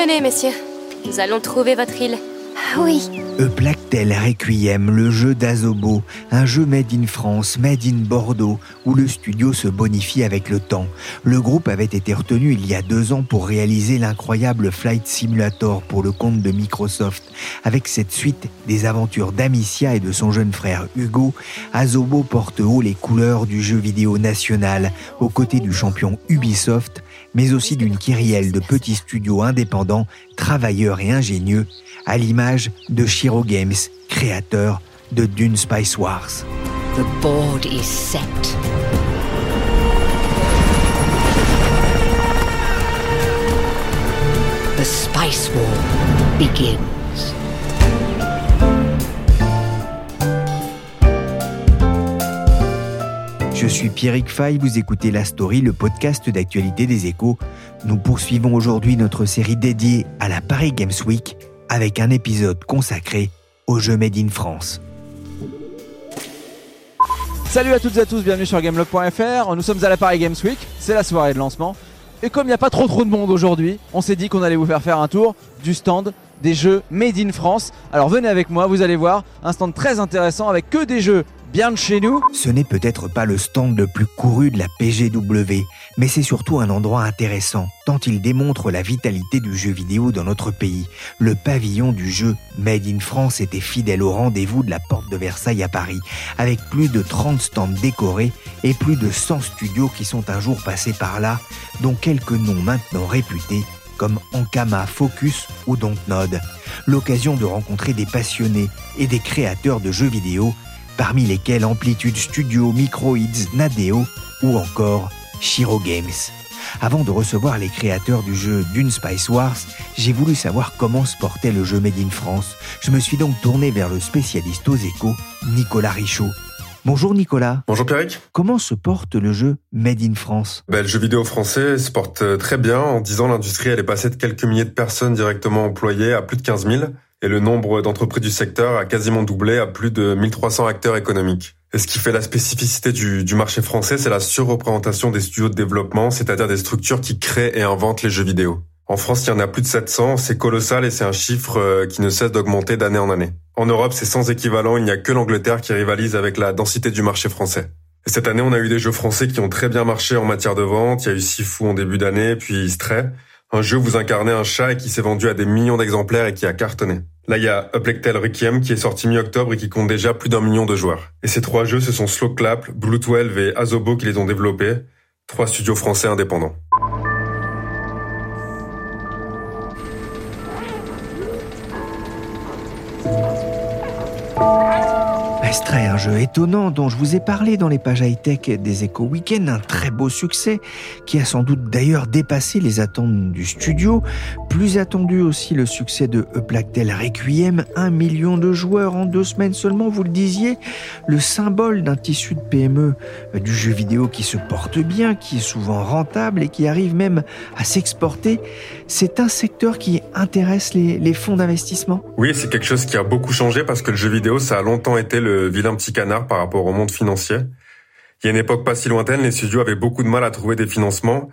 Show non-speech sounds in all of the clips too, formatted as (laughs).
Venez, messieurs. Nous allons trouver votre île. Ah oui. Eplactel Requiem, le jeu d'Azobo, un jeu made in France, made in Bordeaux, où le studio se bonifie avec le temps. Le groupe avait été retenu il y a deux ans pour réaliser l'incroyable Flight Simulator pour le compte de Microsoft. Avec cette suite des aventures d'Amicia et de son jeune frère Hugo, Azobo porte haut les couleurs du jeu vidéo national, aux côtés du champion Ubisoft, mais aussi d'une kyrielle de petits studios indépendants, travailleurs et ingénieux, à l'image de Shiro Games, créateur de Dune Spice Wars. The board War begins. Je suis Pierrick Fay, vous écoutez La Story, le podcast d'actualité des échos. Nous poursuivons aujourd'hui notre série dédiée à la Paris Games Week avec un épisode consacré au jeu Made in France. Salut à toutes et à tous, bienvenue sur Gameblog.fr. Nous sommes à la Paris Games Week, c'est la soirée de lancement. Et comme il n'y a pas trop trop de monde aujourd'hui, on s'est dit qu'on allait vous faire faire un tour du stand des jeux Made in France. Alors venez avec moi, vous allez voir, un stand très intéressant avec que des jeux bien de chez nous. Ce n'est peut-être pas le stand le plus couru de la PGW, mais c'est surtout un endroit intéressant, tant il démontre la vitalité du jeu vidéo dans notre pays. Le pavillon du jeu Made in France était fidèle au rendez-vous de la porte de Versailles à Paris, avec plus de 30 stands décorés et plus de 100 studios qui sont un jour passés par là, dont quelques noms maintenant réputés comme Ankama Focus ou Dontnod. L'occasion de rencontrer des passionnés et des créateurs de jeux vidéo parmi lesquels Amplitude Studio, Microids, Nadeo ou encore Shiro Games. Avant de recevoir les créateurs du jeu Dune Spice Wars, j'ai voulu savoir comment se portait le jeu Made in France. Je me suis donc tourné vers le spécialiste aux échos, Nicolas Richaud. Bonjour Nicolas. Bonjour Pierrick. Comment se porte le jeu Made in France? Ben, Le jeu vidéo français se porte euh, très bien. En 10 ans, l'industrie elle est passée de quelques milliers de personnes directement employées à plus de 15 000 et le nombre d'entreprises du secteur a quasiment doublé à plus de 1300 acteurs économiques. Et ce qui fait la spécificité du, marché français, c'est la surreprésentation des studios de développement, c'est-à-dire des structures qui créent et inventent les jeux vidéo. En France, il y en a plus de 700, c'est colossal et c'est un chiffre euh, qui ne cesse d'augmenter d'année en année. En Europe, c'est sans équivalent, il n'y a que l'Angleterre qui rivalise avec la densité du marché français. Et cette année, on a eu des jeux français qui ont très bien marché en matière de vente. Il y a eu Sifu en début d'année, puis Stray. Un jeu où vous incarnez un chat et qui s'est vendu à des millions d'exemplaires et qui a cartonné. Là, il y a Uplectel Requiem qui est sorti mi-octobre et qui compte déjà plus d'un million de joueurs. Et ces trois jeux, ce sont Slowclap, Blue12 et Azobo qui les ont développés, trois studios français indépendants. Stray, un jeu étonnant dont je vous ai parlé dans les pages high-tech des Echo Weekend, un très beau succès qui a sans doute d'ailleurs dépassé les attentes du studio. Plus attendu aussi le succès de Eplactel Requiem, un million de joueurs en deux semaines seulement, vous le disiez, le symbole d'un tissu de PME du jeu vidéo qui se porte bien, qui est souvent rentable et qui arrive même à s'exporter. C'est un secteur qui intéresse les, les fonds d'investissement? Oui, c'est quelque chose qui a beaucoup changé parce que le jeu vidéo, ça a longtemps été le vilain petit canard par rapport au monde financier. Il y a une époque pas si lointaine, les studios avaient beaucoup de mal à trouver des financements.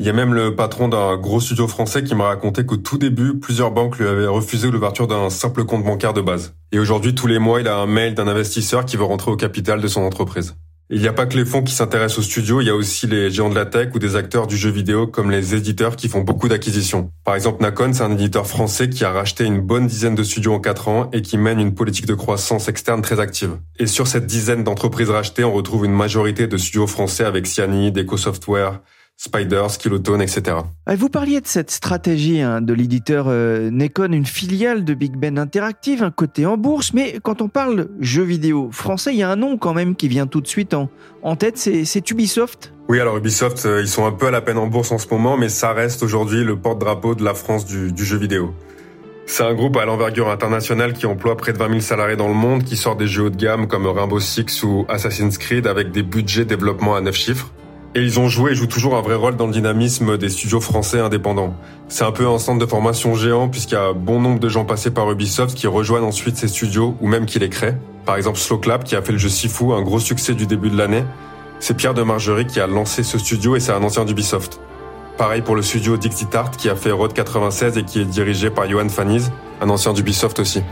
Il y a même le patron d'un gros studio français qui m'a raconté qu'au tout début, plusieurs banques lui avaient refusé l'ouverture d'un simple compte bancaire de base. Et aujourd'hui, tous les mois, il a un mail d'un investisseur qui veut rentrer au capital de son entreprise. Il n'y a pas que les fonds qui s'intéressent aux studios, il y a aussi les géants de la tech ou des acteurs du jeu vidéo comme les éditeurs qui font beaucoup d'acquisitions. Par exemple, Nacon, c'est un éditeur français qui a racheté une bonne dizaine de studios en 4 ans et qui mène une politique de croissance externe très active. Et sur cette dizaine d'entreprises rachetées, on retrouve une majorité de studios français avec Cyanide, EcoSoftware, Spiders, Kilotone, etc. Vous parliez de cette stratégie hein, de l'éditeur euh, Nekon, une filiale de Big Ben Interactive, un côté en bourse, mais quand on parle jeux vidéo français, il y a un nom quand même qui vient tout de suite en, en tête, c'est Ubisoft oui, alors Ubisoft, euh, ils sont un peu à la peine en bourse en ce moment, mais ça reste aujourd'hui le porte-drapeau de la France du, du jeu vidéo. C'est un groupe à l'envergure internationale qui emploie près de 20 000 salariés dans le monde, qui sort des jeux haut de gamme comme Rainbow Six ou Assassin's Creed avec des budgets développement à 9 chiffres. Et ils ont joué et jouent toujours un vrai rôle dans le dynamisme des studios français indépendants. C'est un peu un centre de formation géant puisqu'il y a bon nombre de gens passés par Ubisoft qui rejoignent ensuite ces studios ou même qui les créent. Par exemple Slow Clap qui a fait le jeu Sifu, un gros succès du début de l'année. C'est Pierre de Margerie qui a lancé ce studio et c'est un ancien d'Ubisoft. Pareil pour le studio Dixit Art qui a fait Road 96 et qui est dirigé par Johan Faniz, un ancien d'Ubisoft aussi.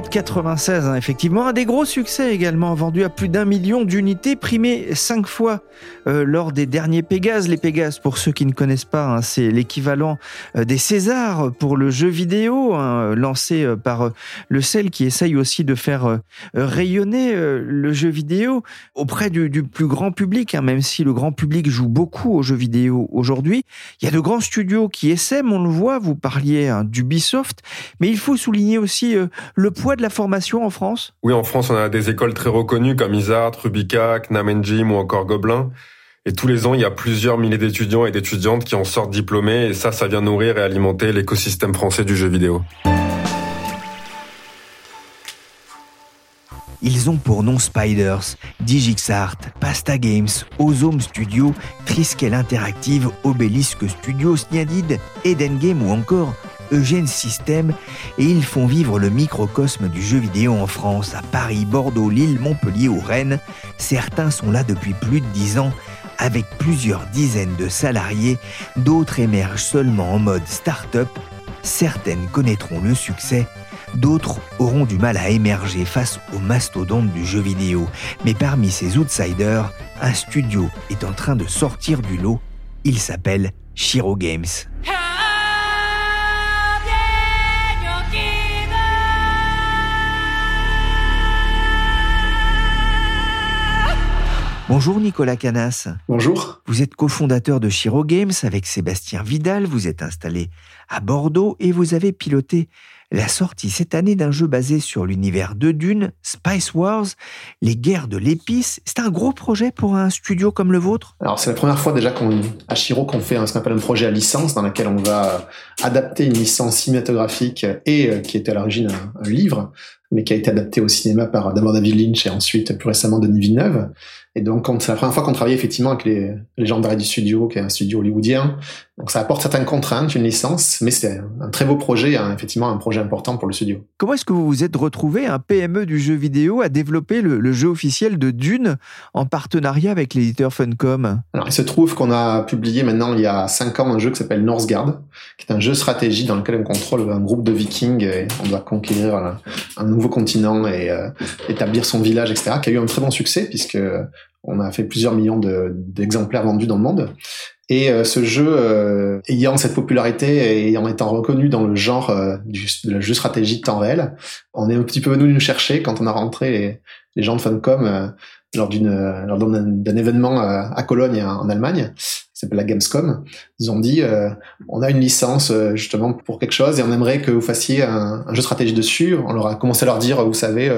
Road 96, hein, effectivement, un des gros succès également, vendu à plus d'un million d'unités, primé cinq fois euh, lors des derniers Pégases. Les Pégases, pour ceux qui ne connaissent pas, hein, c'est l'équivalent euh, des Césars pour le jeu vidéo, hein, lancé euh, par le CEL qui essaye aussi de faire rayonner le jeu vidéo auprès du, du plus grand public, même si le grand public joue beaucoup aux jeux vidéo aujourd'hui. Il y a de grands studios qui essaiment, on le voit, vous parliez d'Ubisoft, mais il faut souligner aussi le poids de la formation en France? Oui, en France, on a des écoles très reconnues comme Isart, Rubica, Knam Gym ou encore Gobelin. Et tous les ans, il y a plusieurs milliers d'étudiants et d'étudiantes qui en sortent diplômés. Et ça, ça vient nourrir et alimenter l'écosystème français du jeu vidéo. Ils ont pour nom Spiders, Digixart, Pasta Games, Ozome Studio, Triskel Interactive, Obélisque Studio, Sniadid, Eden Game ou encore Eugène System et ils font vivre le microcosme du jeu vidéo en France, à Paris, Bordeaux, Lille, Montpellier ou Rennes. Certains sont là depuis plus de dix ans avec plusieurs dizaines de salariés, d'autres émergent seulement en mode start-up, certaines connaîtront le succès, d'autres auront du mal à émerger face aux mastodontes du jeu vidéo. Mais parmi ces outsiders, un studio est en train de sortir du lot, il s'appelle Shiro Games. Bonjour Nicolas Canas. Bonjour. Vous êtes cofondateur de Chiro Games avec Sébastien Vidal. Vous êtes installé à Bordeaux et vous avez piloté la sortie cette année d'un jeu basé sur l'univers de Dune, Spice Wars, les guerres de l'épice. C'est un gros projet pour un studio comme le vôtre? Alors c'est la première fois déjà qu'on, à Chiro qu'on fait ce qu'on appelle un projet à licence dans lequel on va adapter une licence cinématographique et euh, qui était à l'origine un, livre mais qui a été adapté au cinéma par d'abord David Lynch et ensuite plus récemment Denis Villeneuve. Et donc, c'est la première fois qu'on travaille effectivement avec les, les gens du studio, qui est un studio hollywoodien. Donc, ça apporte certaines contraintes, une licence, mais c'est un très beau projet, effectivement un projet important pour le studio. Comment est-ce que vous vous êtes retrouvé, un PME du jeu vidéo, à développer le, jeu officiel de Dune en partenariat avec l'éditeur Funcom? Alors, il se trouve qu'on a publié maintenant, il y a cinq ans, un jeu qui s'appelle Northgard, qui est un jeu stratégie dans lequel on contrôle un groupe de vikings et on doit conquérir un, nouveau continent et euh, établir son village, etc., qui a eu un très bon succès puisque on a fait plusieurs millions d'exemplaires vendus dans le monde. Et euh, ce jeu, euh, ayant cette popularité et ayant étant reconnu dans le genre euh, du, de la jeu stratégie de temps réel, on est un petit peu venu nous chercher quand on a rentré les, gens de Funcom lors d'une d'un événement à Cologne en Allemagne s'appelle la Gamescom. Ils ont dit on a une licence justement pour quelque chose et on aimerait que vous fassiez un, un jeu stratégie dessus. On leur a commencé à leur dire vous savez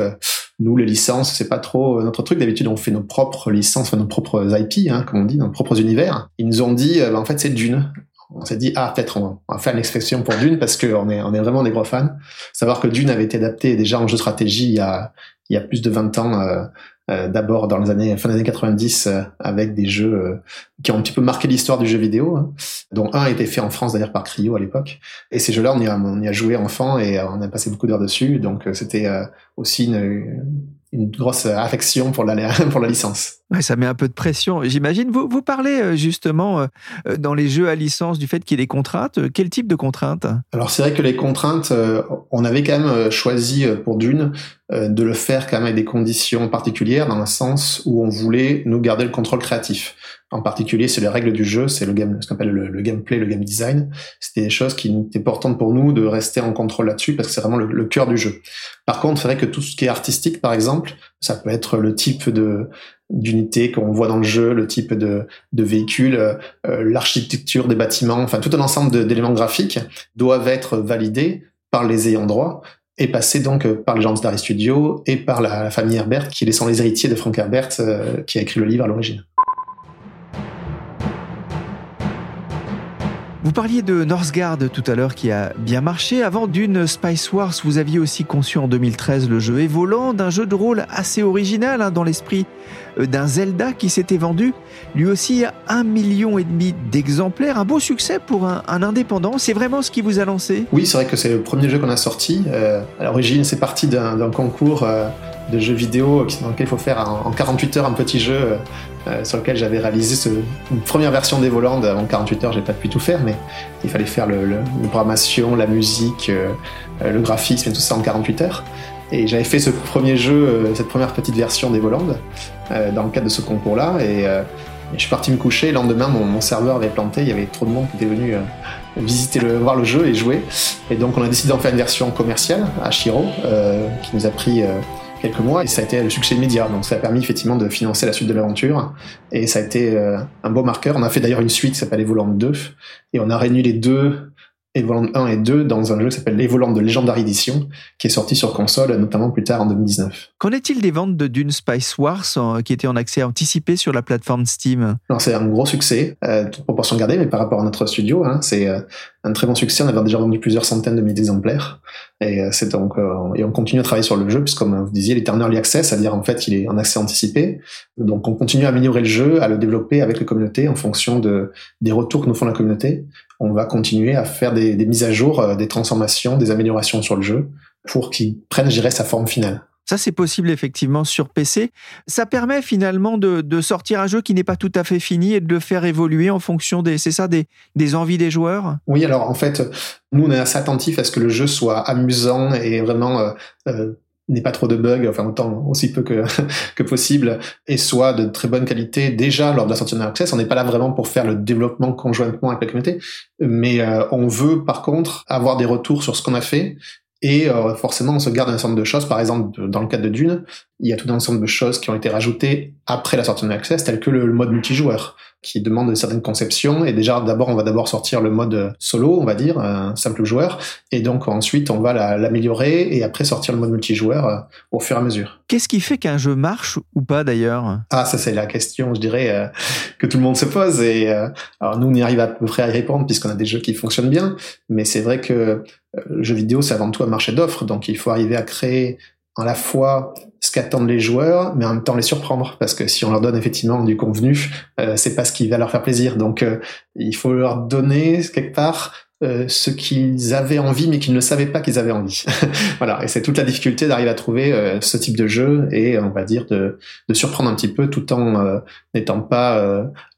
nous, les licences, c'est pas trop euh, notre truc. D'habitude, on fait nos propres licences, nos propres IP, hein, comme on dit, nos propres univers. Ils nous ont dit, euh, bah, en fait, c'est Dune. On s'est dit, ah, peut-être on va faire une expression pour Dune parce qu'on est, on est vraiment des gros fans. Savoir que Dune avait été adapté déjà en jeu stratégie il y a, il y a plus de 20 ans, euh, euh, d'abord dans les années fin des années 90 euh, avec des jeux qui ont un petit peu marqué l'histoire du jeu vidéo, hein, dont un a été fait en France d'ailleurs par Cryo à l'époque. Et ces jeux-là, on y a, joué enfant et on a passé beaucoup d'heures dessus, donc c'était aussi une, une grosse affection pour la, (laughs) pour la licence. Ça met un peu de pression, j'imagine. Vous, vous parlez euh, justement euh, euh, dans les jeux à licence du fait qu'il y ait des contraintes. Quel type de contraintes? Alors c'est vrai que les contraintes, on avait quand même choisi pour Dune de le faire quand même avec des conditions particulières dans le sens où on voulait nous garder le contrôle créatif. En particulier, c'est les règles du jeu, c'est le game, ce qu'on appelle le, gameplay, le game design. C'était des choses qui étaient importantes pour nous de rester en contrôle là-dessus parce que c'est vraiment le, le cœur du jeu. Par contre, c'est vrai que tout ce qui est artistique, par exemple, ça peut être le type de d'unités qu'on voit dans le jeu, le type de, de véhicule, euh, l'architecture des bâtiments, enfin tout un ensemble d'éléments graphiques doivent être validés par les ayants droit et passer donc par les gens Starry Studio et par la, famille Herbert, qui sont les héritiers de Frank Herbert, qui a écrit le livre à l'origine. Vous parliez de Northgard tout à l'heure qui a bien marché. Avant d'une Spice Wars, vous aviez aussi conçu en 2013 le jeu Evoland, d'un jeu de rôle assez original hein, dans l'esprit euh, d'un Zelda qui s'était vendu lui aussi à un million et demi d'exemplaires. Un beau succès pour un, indépendant. C'est vraiment ce qui vous a lancé? Oui, c'est vrai que c'est le premier jeu qu'on a sorti. Euh, à l'origine, c'est parti d'un concours. Euh, de jeux vidéo dans lequel il faut faire en 48 heures un petit jeu euh, sur lequel j'avais réalisé ce, une première version d'Evoland. En 48 heures, j'ai pas pu tout faire, mais il fallait faire le, programmation, la musique, euh, le graphisme et tout ça en 48 heures. Et j'avais fait ce premier jeu, euh, cette première petite version d'Evoland, dans le cadre de ce concours-là. Et, je suis parti me coucher. Le lendemain, mon, mon, serveur avait planté. Il y avait trop de monde qui était venu visiter le, voir le jeu et jouer. Et donc, on a décidé d'en faire une version commerciale à Shiro, qui nous a pris quelques mois et ça a été le succès immédiat. Donc ça a permis effectivement de financer la suite de l'aventure et ça a été euh, un beau marqueur. On a fait d'ailleurs une suite qui s'appelle Evoland 2 et on a réuni les deux Evoland 1 et 2 dans un jeu qui s'appelle Evoland de Legendary Edition, qui est sorti sur console, notamment plus tard en 2019. Qu'en est-il des ventes de Dune Spice Wars qui étaient en accès anticipé sur la plateforme Steam? C'est un gros succet, euh, toute proportion gardée, mais par rapport à notre studio, hein, c'est euh, un très bon succès. On avait déjà vendu plusieurs centaines de milliers d'exemplaires. Et, euh, c'est donc, euh, et on continue à travailler sur le jeu, puisque comme vous disiez, il est en early access, c'est-à-dire en fait il est en accès anticipé. Donc on continue à améliorer le jeu, à le développer avec la communauté en fonction de, des retours que nous font la communauté on va continuer à faire des, mises à jour, euh, des transformations, des améliorations sur le jeu pour qu'il prenne, je sa forme finale. Ça, c'est possible effectivement sur PC. Ça permet finalement de, sortir un jeu qui n'est pas tout à fait fini et de le faire évoluer en fonction des, c'est ça, des, envies des joueurs? Oui, alors en fait, nous on est assez attentifs à ce que le jeu soit amusant et vraiment euh, euh, n'ait pas trop de bugs, enfin autant aussi peu que, (laughs) possible, et soit de très bonne qualité déjà lors de la sortie de Access. On n'est pas là vraiment pour faire le développement conjointement avec la communauté, mais euh, on veut par contre avoir des retours sur ce qu'on a fait et euh, forcément, on se garde un certain nombre de choses. Par exemple, dans le cadre de Dune, il y a tout un ensemble de choses qui ont été rajoutées après la sortie de Access, telles que le mode multijoueur qui demande une certaine conception. Et déjà, d'abord, on va d'abord sortir le mode solo, on va dire, un simple joueur. Et donc, ensuite, on va l'améliorer et après sortir le mode multijoueur euh, au fur et à mesure. Qu'est-ce qui fait qu'un jeu marche ou pas d'ailleurs? Ah, ça, c'est la question, je dirais, euh, que tout le monde se pose. Et euh, alors, nous, on y arrive à peu près à y répondre puisqu'on a des jeux qui fonctionnent bien. Mais c'est vrai que le jeu vidéo, c'est avant tout un marché d'offres. Donc, il faut arriver à créer à la fois ce qu'attendent les joueurs, mais en même temps les surprendre, parce que si on leur donne effectivement du convenu, euh, c'est pas ce qui va leur faire plaisir. Donc euh, il faut leur donner quelque part euh, ce qu'ils avaient envie mais qu'ils ne savaient pas qu'ils avaient envie. (laughs) voilà, et c'est toute la difficulté d'arriver à trouver euh, ce type de jeu et on va dire de, de surprendre un petit peu tout en euh, n'étant pas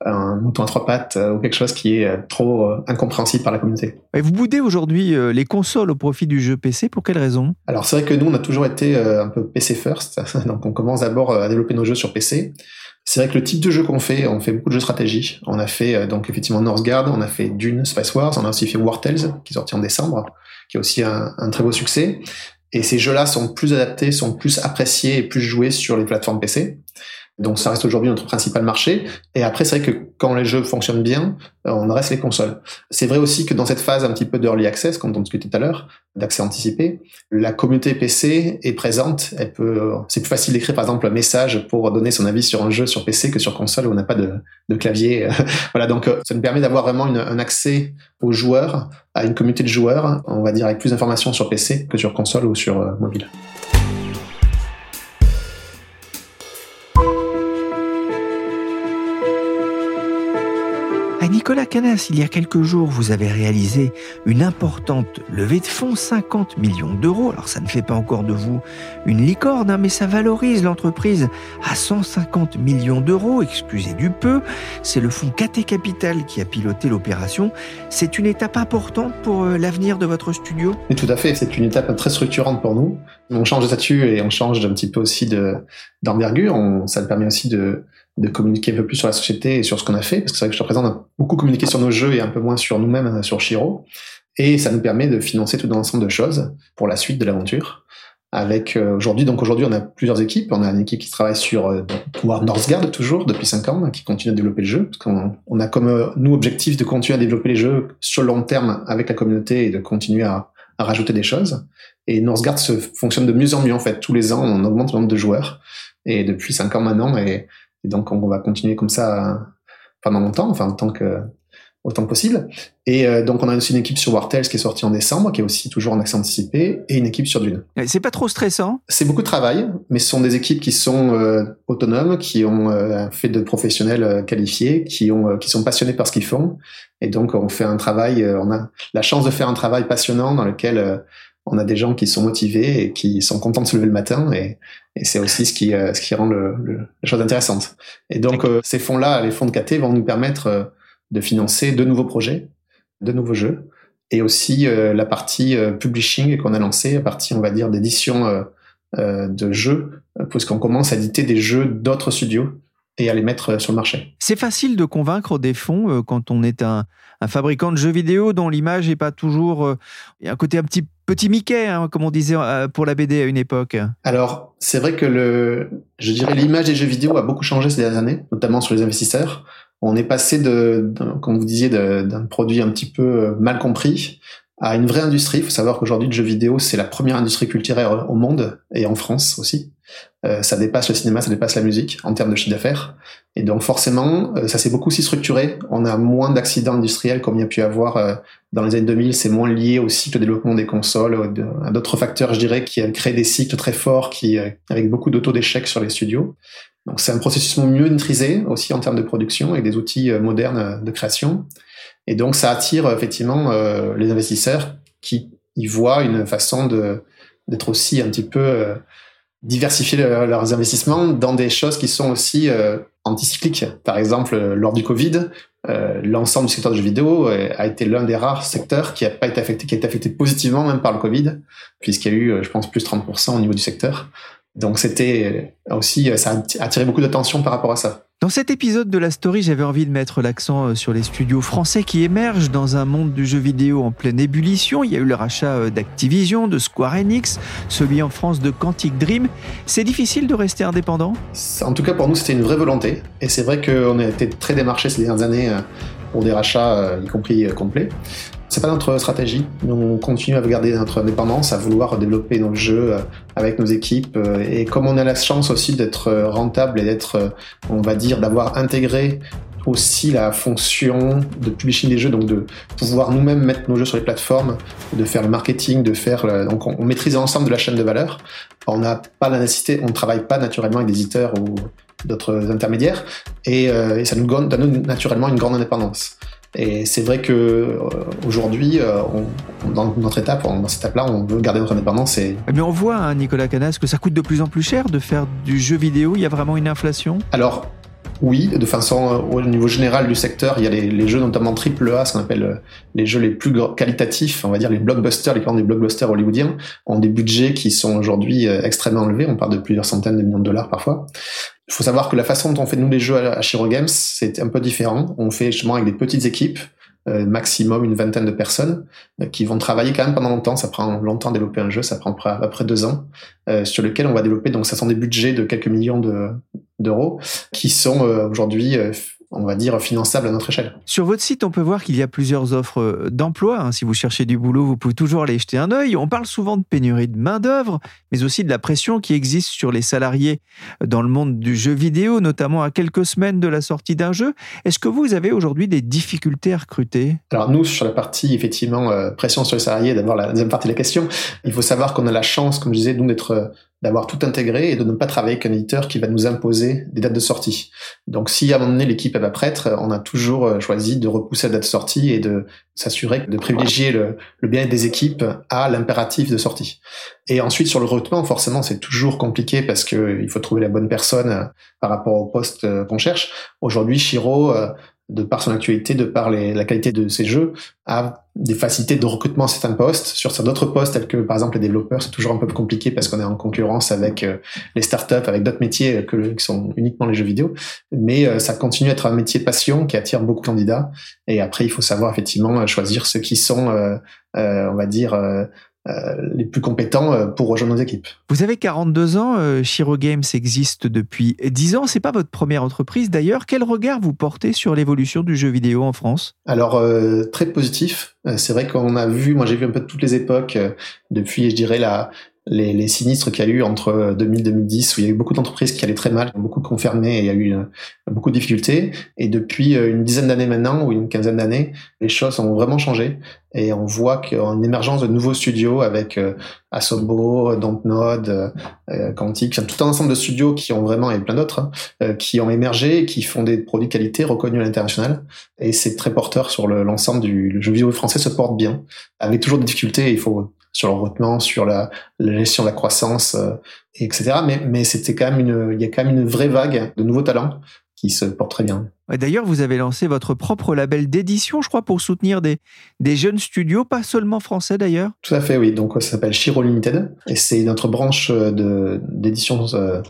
un mouton à trois pattes ou quelque chose qui est trop incompréhensible par la communauté. Et vous boudez aujourd'hui les consoles au profit du jeu PC pour quelle raison? Alors c'est vrai que nous on a toujours été un peu PC first, (laughs) donc on commence d'abord à développer nos jeux sur PC. C'est vrai que le type de jeu qu'on fait, on fait beaucoup de jeux stratégie. On a fait euh, donc effectivement Northgard, on a fait Dune, Spice Wars, on a aussi fait War Tales, qui est sorti en décembre, qui est aussi un très beau succès. Et ces jeux-là sont plus adaptés, sont plus appréciés et plus joués sur les plateformes PC. Donc ça reste aujourd'hui notre principal marché. Et après, c'est vrai que quand les jeux fonctionnent bien, euh, on reste les consoles. C'est vrai aussi que dans cette phase un petit peu d'early access, comme on discutait tout à l'heure, d'accès anticipé, la communauté PC est présente. Elle peut, c'est plus facile d'écrire par exemple un message pour donner son avis sur un jeu sur PC que sur console où on n'a pas de, clavier. (laughs) voilà, donc euh, ça nous permet d'avoir vraiment un accès aux joueurs, à une communauté de joueurs, on va dire avec plus d'informations sur PC que sur console ou sur euh, mobile. Nicolas Canas, il y a quelques jours, vous avez réalisé une importante levée de fonds, 50 millions d'euros. Alors ça ne fait pas encore de vous une licorne, hein, mais ça valorise l'entreprise à 150 millions d'euros, excusez du peu. C'est le fonds KT Capital qui a piloté l'opération. C'est une étape importante pour euh, l'avenir de votre studio? Oui, tout à fait. C'est une étape très structurante pour nous. On change de statut et on change un petit peu aussi d'envergure. Ça permet aussi de de communiquer un peu plus sur la société et sur ce qu'on a fait, parce que c'est vrai que jusqu'à présent, on a beaucoup communiqué sur nos jeux et un peu moins sur nous-mêmes, euh, sur Shiro. Et ça nous permet de financer tout un ensemble de choses pour la suite de l'aventure. avec euh, aujourd'hui. Donc aujourd'hui, on a plusieurs équipes. On a une équipe qui travaille sur euh, pouvoir Northgard toujours depuis cinq ans, qui continue à développer le jeu. Parce qu'on on a comme euh, nous objectif de continuer à développer les jeux sur le long terme avec la communauté et de continuer à, à rajouter des choses. Et Northgard se fonctionne de mieux en mieux en fait. Tous les ans, on augmente le nombre de joueurs. Et depuis cinq ans maintenant, et, et donc on va continuer comme ça pendant longtemps, enfin en tant que autant que possible. Et euh, donc on a aussi une équipe sur War Tales qui est sortie en décembre, qui est aussi toujours en accès anticipé, et une équipe sur Dune. C'est pas trop stressant? C'est beaucoup de travail, mais ce sont des équipes qui sont euh, autonomes, qui ont euh, fait de professionnels euh, qualifiés, qui ont qui sont passionnés par ce qu'ils font, et donc on fait un travail. on a la chance de faire un travail passionnant dans lequel on a des gens qui sont motivés et qui sont contents de se lever le matin et, et c'est aussi ce qui, ce qui rend le, le, la chose intéressante. Et donc ces fonds-là, les fonds de KT vont nous permettre de financer de nouveaux projets, de nouveaux jeux, et aussi euh, la partie euh, publishing qu'on a lancée, la partie, on va dire, d'édition euh, de jeux, puisqu'on commence à éditer des jeux d'autres studios et à les mettre sur le marché. C'est facile de convaincre des fonds quand on est un, un fabricant de jeux vidéo dont l'image n'est pas toujours... Il y a un côté un petit petit Mickey, hein, comme on disait pour la BD à une époque. Alors, c'est vrai que le, je dirais l'image des jeux vidéo a beaucoup changé ces dernières années, notamment sur les investisseurs on est passé de, comme vous disiez, d'un produit un petit peu euh, mal compris à une vraie industrie. Il faut savoir qu'aujourd'hui, le jeu vidéo, c'est la première industrie culturelle au monde et en France aussi. Euh, ça dépasse le cinéma, ça dépasse la musique en termes de chiffre d'affaires. Et donc forcément, euh, ça s'est beaucoup aussi structuré. On a moins d'accidents industriels comme il y a pu avoir dans les années 2000. C'est moins lié au cycle de développement des consoles, à d'autres facteurs, je dirais, qui créent des cycles très forts, qui avec beaucoup d'auto d'échecs sur les studios. Donc c'est un processus mieux maîtrisé aussi en termes de production avec des outils euh, modernes euh, de création. Et donc ça attire euh, effectivement les investisseurs qui y voient une façon d'être aussi un petit peu diversifier leurs investissements dans des choses qui sont aussi anticycliques. Par exemple, lors du Covid, l'ensemble du secteur du jeu vidéo a été l'un des rares secteurs qui a pas été affecté, qui a été affecté positivement même par le Covid, puisqu'il y a eu, je pense, plus de 30% au niveau du secteur. Donc c'était aussi, ça a attiré beaucoup d'attention par rapport à ça. Dans cet épisode de la story, j'avais envie de mettre l'accent euh, sur les studios français qui émergent dans un monde du jeu vidéo en pleine ébullition. Il y a eu le rachat euh, d'Activision, de Square Enix, celui en France de Quantic Dream. C'est difficile de rester indépendant? En tout cas, pour nous, c'était une vraie volonté. Et c'est vrai qu'on a été très démarchés ces dernières années euh, pour des rachats, y compris complets. C'est pas notre stratégie. Nous, on continue à garder notre indépendance, à vouloir développer nos jeux euh, avec nos équipes. Euh, et comme on a la chance aussi d'être euh, rentable et d'être, on va dire, d'avoir intégré aussi la fonction de publishing des jeux, donc de pouvoir nous-mêmes mettre nos jeux sur les plateformes, de faire le marketing, de faire donc on, maîtrise l'ensemble de la chaîne de valeur. On n'a pas la nécessité, on ne travaille pas naturellement avec des éditeurs ou d'autres intermédiaires, et ça nous donne naturellement une grande indépendance. Et c'est vrai que euh, aujourd'hui, euh, dans notre étape, dans cette étape-là, on veut garder notre indépendance. Et... Mais on voit, hein, Nicolas Canas, que ça coûte de plus en plus cher de faire du jeu vidéo. Il y a vraiment une inflation? Alors, oui, de façon euh, au niveau général du secteur, il y a les, jeux notamment triple A, ce qu'on appelle les jeux les plus qualitatifs, on va dire les blockbusters, les grands des blockbusters hollywoodiens, ont des budgets qui sont aujourd'hui extrêmement élevés. On parle de plusieurs centaines de millions de dollars parfois. Il faut savoir que la façon dont on fait nous les jeux à Shiro Games, c'est un peu différent. On fait justement avec des petites équipes, euh, maximum une vingtaine de personnes, euh, qui vont travailler quand même pendant longtemps. Ça prend longtemps à développer un jeu, ça prend à peu près deux ans, euh, sur lequel on va développer. Donc, ça sont des budgets de quelques millions d'euros qui sont aujourd'hui on va dire, finançable à notre échelle. Sur votre site, on peut voir qu'il y a plusieurs offres euh, d'emploi. Hein. Si vous cherchez du boulot, vous pouvez toujours aller jeter un œil. On parle souvent de pénurie de main-d'œuvre, mais aussi de la pression qui existe sur les salariés dans le monde du jeu vidéo, notamment à quelques semaines de la sortie d'un jeu. Est-ce que vous avez aujourd'hui des difficultés à recruter? Alors, nous, sur la partie, effectivement, euh, pression sur les salariés, d'abord la deuxième partie de la question, il faut savoir qu'on a la chance, comme je disais, d'être euh, d'avoir tout intégré et de ne pas travailler avec un éditeur qui va nous imposer des dates de sortie. Donc si à un moment donné l'équipe pas prête, on a toujours euh, choisi de repousser la date de sortie et de s'assurer de privilégier le, bien-être des équipes à l'impératif de sortie. Et ensuite sur le recrutement, forcément c'est toujours compliqué parce que il faut trouver la bonne personne euh, par rapport au poste euh, qu'on cherche. Aujourd'hui, Shiro de par son actualité, de par la qualité de ses jeux, a des facilités de recrutement à certains postes. Sur d'autres postes, tels que par exemple les développeurs, c'est toujours un peu compliqué parce qu'on est en concurrence avec euh, les startups, avec d'autres métiers que, qui sont uniquement les jeux vidéo. Mais euh, ça continue à être un métier passion qui attire beaucoup de candidats. Et après, il faut savoir effectivement choisir ceux qui sont, euh, on va dire, les plus compétents pour rejoindre nos équipes. Vous avez 42 ans, Shiro Games existe depuis 10 ans. C'est pas votre première entreprise d'ailleurs. Quel regard vous portez sur l'évolution du jeu vidéo en France? Alors très positif. C'est vrai qu'on a vu, moi j'ai vu un peu de toutes les époques depuis, je dirais la les, les sinistres qu'il y a eu entre 2000 et 2010, où il y a eu beaucoup d'entreprises qui allaient très mal, beaucoup de confirmés, et il y a eu euh, beaucoup de difficultés. Et depuis euh, une dizaine d'années maintenant, ou une quinzaine d'années, les choses ont vraiment changé. Et on voit une émergence de nouveaux studios avec euh, Asobo, Dontnod, euh, Quantic, tout un ensemble de studios qui ont vraiment, et plein d'autres, qui ont émergé, qui font des produits de qualité reconnus à l'international. Et c'est très porteur sur l'ensemble du jeu vidéo français se porte bien, avec toujours des difficultés. Il faut sur le recrutement, sur la, la, gestion de la croissance, euh, etc. Mais, mais c'était quand même une, il y a quand même une vraie vague de nouveaux talents qui se portent très bien. D'ailleurs, vous avez lancé votre propre label d'édition, je crois, pour soutenir des, des jeunes studios, pas seulement français d'ailleurs. Tout à fait, oui. Donc, ça s'appelle Shiro Limited et c'est notre branche de d'édition euh,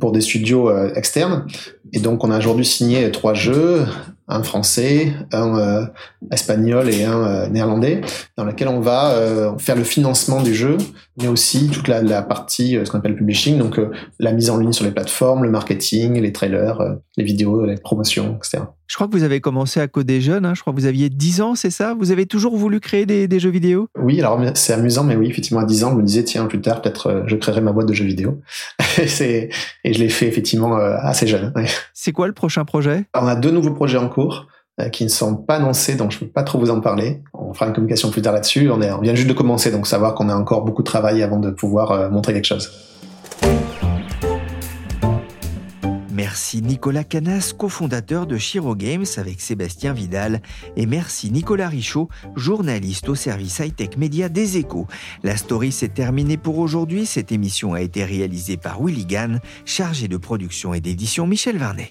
pour des studios euh, externes. Et donc, on a aujourd'hui signé trois jeux, un français, un euh, espagnol et un euh, néerlandais, dans lequel on va euh, faire le financement du jeu, mais aussi toute la, partie, ce qu'on appelle publishing, donc la mise en ligne sur les plateformes, le marketing, les trailers, les vidéos, les promotions, etc. Je crois que vous avez commencé à coder jeune, hein. je crois que vous aviez 10 ans, c'est ça? Vous avez toujours voulu créer des, des jeux vidéo? Oui, alors c'est amusant, mais oui, effectivement, à 10 ans, je me disais, tiens, plus tard, peut-être je créerai ma boîte de jeux vidéo. (laughs) et, et je l'ai fait effectivement assez jeune. C'est quoi le prochain projet? On a deux nouveaux projets en cours euh, qui ne sont pas annoncés, donc je ne peux pas trop vous en parler. On fera une communication plus tard là-dessus. On, on vient juste de commencer, donc savoir qu'on a encore beaucoup de travail avant de pouvoir euh, montrer quelque chose. Merci Nicolas Canas, cofondateur de Shiro Games avec Sébastien Vidal. Et merci Nicolas Richaud, journaliste au service high-tech média des échos. La story s'est terminée pour aujourd'hui. Cette émission a été réalisée par Willy Gann, chargé de production et d'édition Michel Varnet.